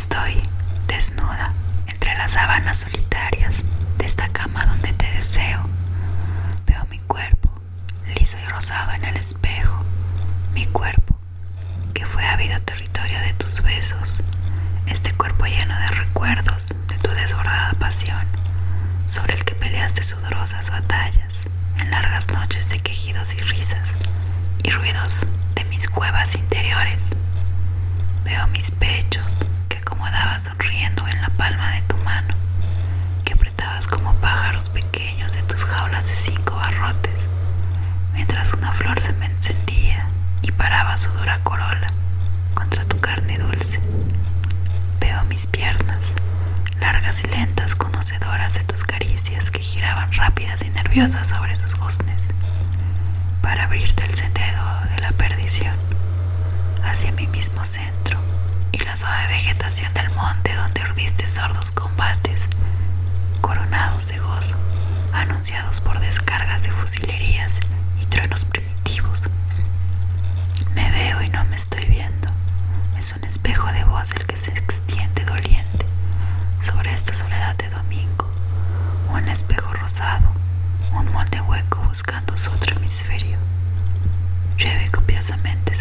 estoy, desnuda, entre las sábanas solitarias de esta cama donde te deseo. Veo mi cuerpo, liso y rosado en el espejo, mi cuerpo, que fue ávido territorio de tus besos, este cuerpo lleno de recuerdos de tu desbordada pasión, sobre el que peleaste sudorosas batallas, en largas noches de quejidos y risas, y ruidos de mis cuevas interiores. Veo mis pechos que acomodabas sonriendo en la palma de tu mano, que apretabas como pájaros pequeños en tus jaulas de cinco barrotes, mientras una flor se me encendía y paraba su dura corola contra tu carne dulce. Veo mis piernas, largas y lentas, conocedoras de tus caricias que giraban rápidas y nerviosas sobre sus goznes, para abrirte el sendero de la perdición hacia mi mismo centro y la suave vegetación del monte donde urdiste sordos combates, coronados de gozo, anunciados por descargas de fusilerías y truenos primitivos. Me veo y no me estoy viendo. Es un espejo de voz el que se extiende doliente sobre esta soledad de domingo. Un espejo rosado, un molde hueco buscando su otro hemisferio. Llueve copiosamente